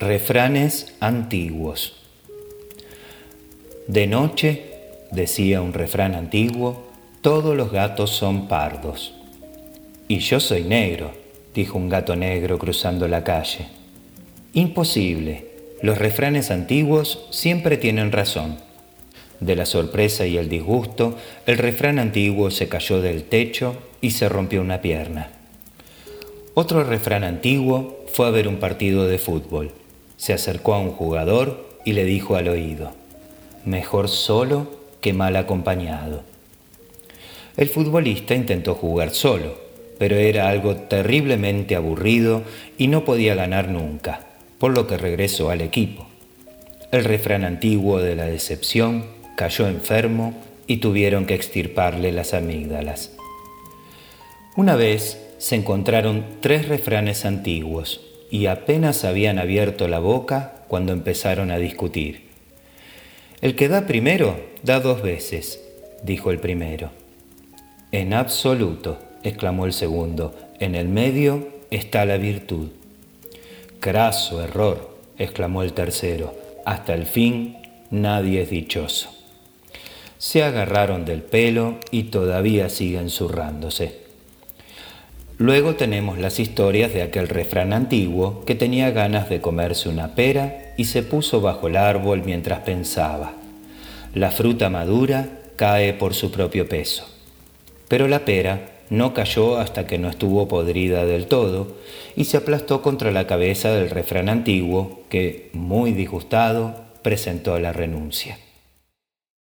Refranes antiguos. De noche, decía un refrán antiguo, todos los gatos son pardos. Y yo soy negro, dijo un gato negro cruzando la calle. Imposible, los refranes antiguos siempre tienen razón. De la sorpresa y el disgusto, el refrán antiguo se cayó del techo y se rompió una pierna. Otro refrán antiguo fue a ver un partido de fútbol se acercó a un jugador y le dijo al oído, mejor solo que mal acompañado. El futbolista intentó jugar solo, pero era algo terriblemente aburrido y no podía ganar nunca, por lo que regresó al equipo. El refrán antiguo de la decepción cayó enfermo y tuvieron que extirparle las amígdalas. Una vez se encontraron tres refranes antiguos, y apenas habían abierto la boca cuando empezaron a discutir. El que da primero, da dos veces, dijo el primero. En absoluto, exclamó el segundo, en el medio está la virtud. Craso error, exclamó el tercero, hasta el fin nadie es dichoso. Se agarraron del pelo y todavía siguen zurrándose. Luego tenemos las historias de aquel refrán antiguo que tenía ganas de comerse una pera y se puso bajo el árbol mientras pensaba. La fruta madura cae por su propio peso. Pero la pera no cayó hasta que no estuvo podrida del todo y se aplastó contra la cabeza del refrán antiguo que, muy disgustado, presentó la renuncia.